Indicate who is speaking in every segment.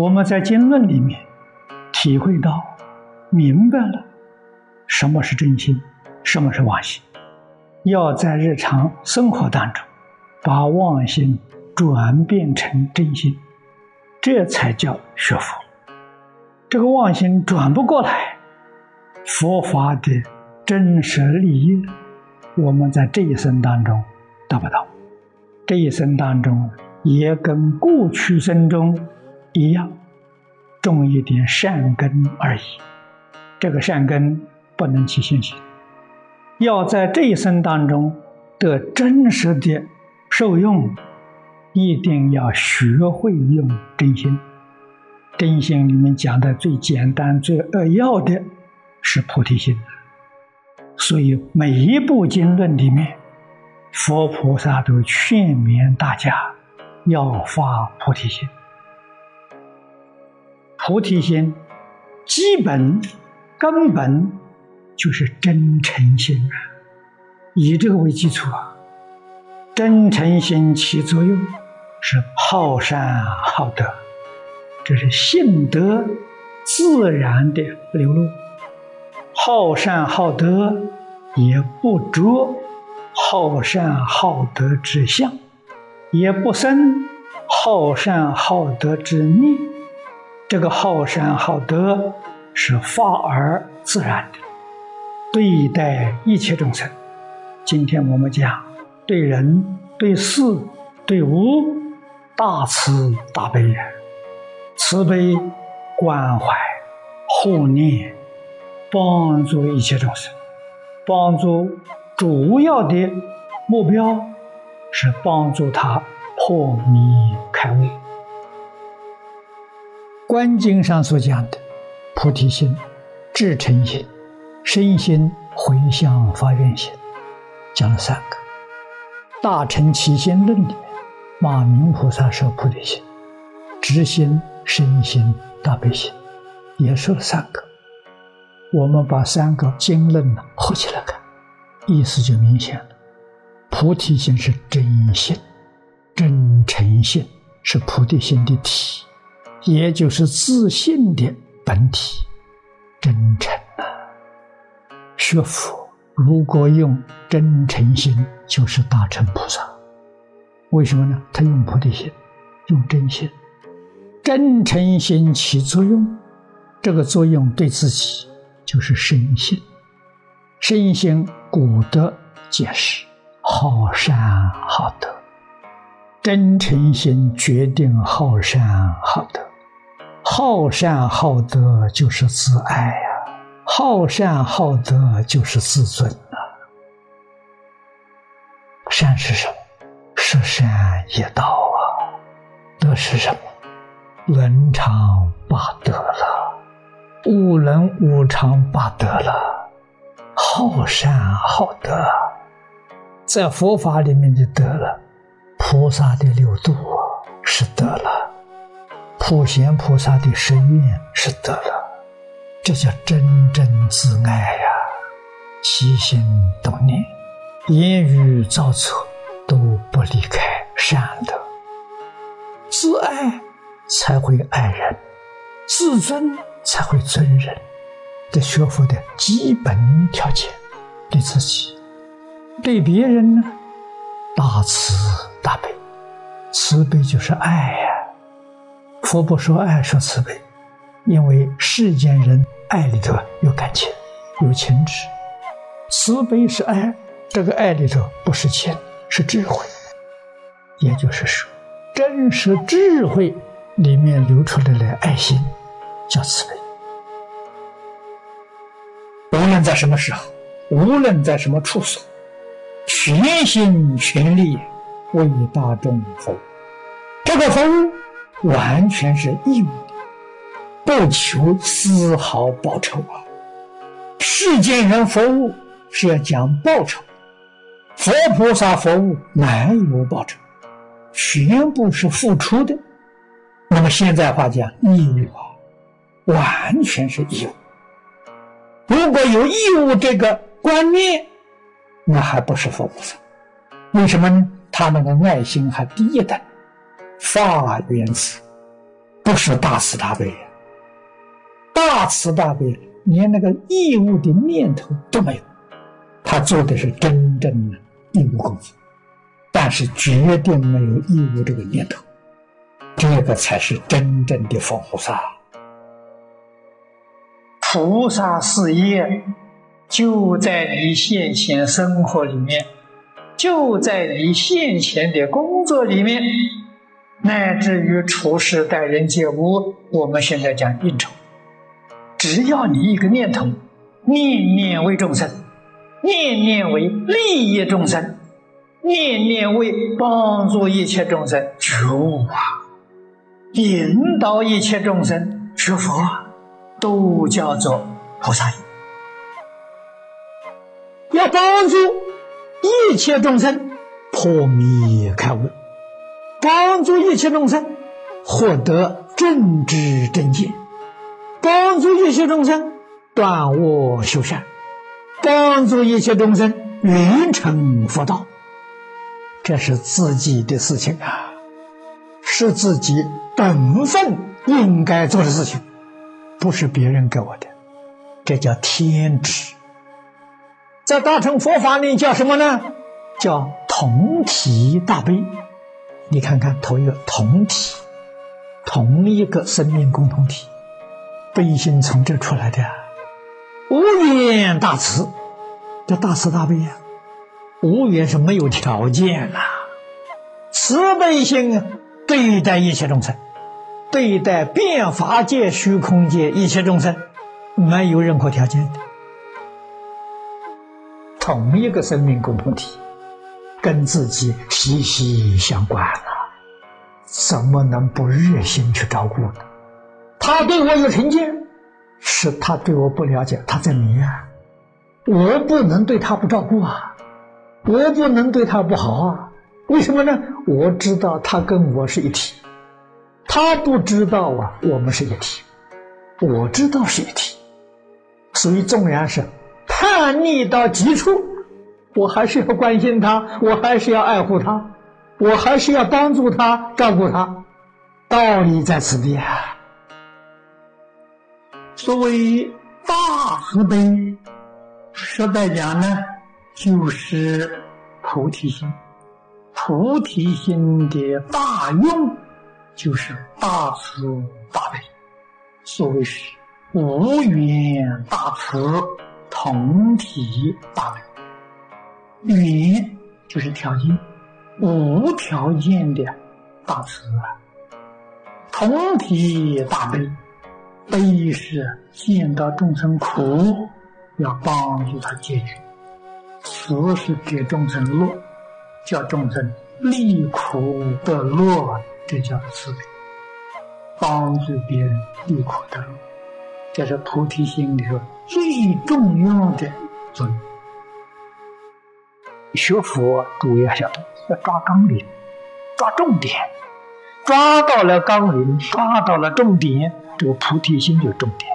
Speaker 1: 我们在经论里面体会到、明白了什么是真心，什么是妄心，要在日常生活当中把妄心转变成真心，这才叫学佛。这个妄心转不过来，佛法的真实利益，我们在这一生当中得不到。这一生当中，也跟过去生中一样，种一点善根而已。这个善根不能起信心，要在这一生当中得真实的受用，一定要学会用真心。真心里面讲的最简单、最扼要的是菩提心，所以每一部经论里面，佛菩萨都劝勉大家要发菩提心。菩提心基本根本就是真诚心啊，以这个为基础啊，真诚心起作用是好善好德。这是性德自然的流露，好善好德也不着好善好德之相，也不生好善好德之念。这个好善好德是发而自然的，对待一切众生。今天我们讲对人、对事、对物，大慈大悲人。慈悲、关怀、护念，帮助一切众生，帮助主要的目标是帮助他破迷开悟。观经上所讲的菩提心、至诚心、身心回向发愿心，讲了三个。大乘起心论里面，马明菩萨说菩提心、直心。身心大悲心，也说了三个。我们把三个经论呢合起来看，意思就明显了。菩提心是真心，真诚心是菩提心的体，也就是自信的本体。真诚啊，学佛如果用真诚心，就是大乘菩萨。为什么呢？他用菩提心，用真心。真诚心起作用，这个作用对自己就是身心。身心古德解释：好善好德。真诚心决定好善好德，好善好德就是自爱呀，好善好德就是自尊啊。善是什么？是善业道啊。德是什么？伦常八德了，无伦五常八德了，好善好德，在佛法里面的德了，菩萨的六度是德了，普贤菩萨的十愿是得了，这叫真正自爱呀！起心动念，言语造作都不离开善德，自爱。才会爱人，自尊才会尊人，这学佛的基本条件。对自己，对别人呢，大慈大悲，慈悲就是爱呀。佛不说爱，说慈悲，因为世间人爱里头有感情，有情执，慈悲是爱，这个爱里头不是情，是智慧。也就是说，真实智慧。里面流出来的爱心，叫慈悲。无论在什么时候，无论在什么处所，全心全力为大众服务。这个服完全是义务，不求丝毫报酬啊！世间人服务是要讲报酬，佛菩萨服务哪有报酬？全部是付出的。那么现在话讲义务啊，完全是义务。如果有义务这个观念，那还不是佛菩萨？为什么呢？他那个爱心还低一等，发源慈，不是大慈大悲。大慈大悲连那个义务的念头都没有，他做的是真正的义务工作，但是决定没有义务这个念头，这个才是真正的佛菩萨。菩萨事业就在你现前生活里面，就在你现前的工作里面。乃至于处事待人接物，我们现在讲应酬，只要你一个念头，念念为众生，念念为利益众生，念念为帮助一切众生觉悟啊，引导一切众生学佛，都叫做菩萨。要帮助一切众生破迷开悟。帮助一切众生获得正知正见，帮助一切众生断恶修善，帮助一切众生圆成佛道，这是自己的事情啊，是自己本分应该做的事情，不是别人给我的，这叫天职。在大乘佛法里叫什么呢？叫同体大悲。你看看，同一个同体，同一个生命共同体，悲心从这出来的，无缘大慈，叫大慈大悲呀。无缘是没有条件呐，慈悲心啊，对待一切众生，对待变法界、虚空界一切众生，没有任何条件的，同一个生命共同体。跟自己息息相关了，怎么能不热心去照顾呢？他对我有成见，是他对我不了解，他在迷啊！我不能对他不照顾啊，我不能对他不好啊！为什么呢？我知道他跟我是一体，他不知道啊，我们是一体，我知道是一体，所以纵然是叛逆到极处。我还是要关心他，我还是要爱护他，我还是要帮助他、照顾他，道理在此地啊。所谓大慈悲，说白讲呢，就是菩提心。菩提心的大用，就是大慈大悲。所谓是无缘大慈，同体大悲。缘就是条件，无条件的大慈啊，同体大悲，悲是见到众生苦，要帮助他解决；慈是给众生乐，叫众生离苦得乐，这叫慈悲，帮助别人离苦得乐，这是菩提心里头最重要的作用。学佛主要晓得要抓纲领，抓重点，抓到了纲领，抓到了重点，这个菩提心就重点。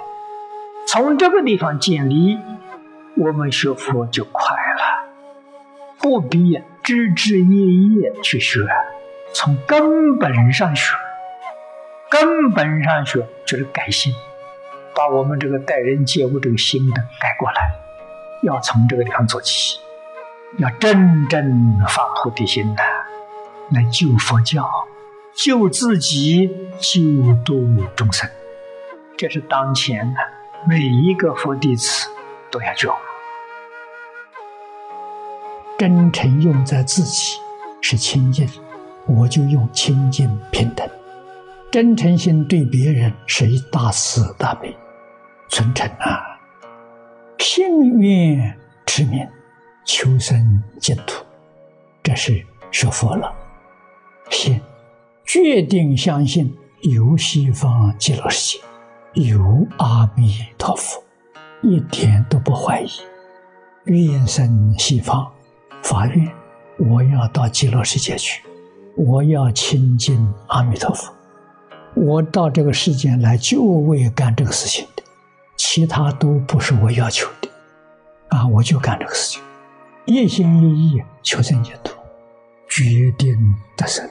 Speaker 1: 从这个地方建立，我们学佛就快了，不必枝枝叶叶去学，从根本上学。根本上学就是改心，把我们这个待人接物这个心的改过来，要从这个地方做起。要真正发菩提心的，来救佛教、救自己、救度众生，这是当前的每一个佛弟子都要觉悟。真诚用在自己是清净，我就用清净平等；真诚心对别人是一大慈大悲、存诚啊，心愿持名。求生净土，这是学佛了。信，决定相信有西方极乐世界，有阿弥陀佛，一点都不怀疑。愿生西方，发愿，我要到极乐世界去，我要亲近阿弥陀佛。我到这个世间来，就为干这个事情的，其他都不是我要求的，啊，我就干这个事情。一心一意求生净土，决定得胜。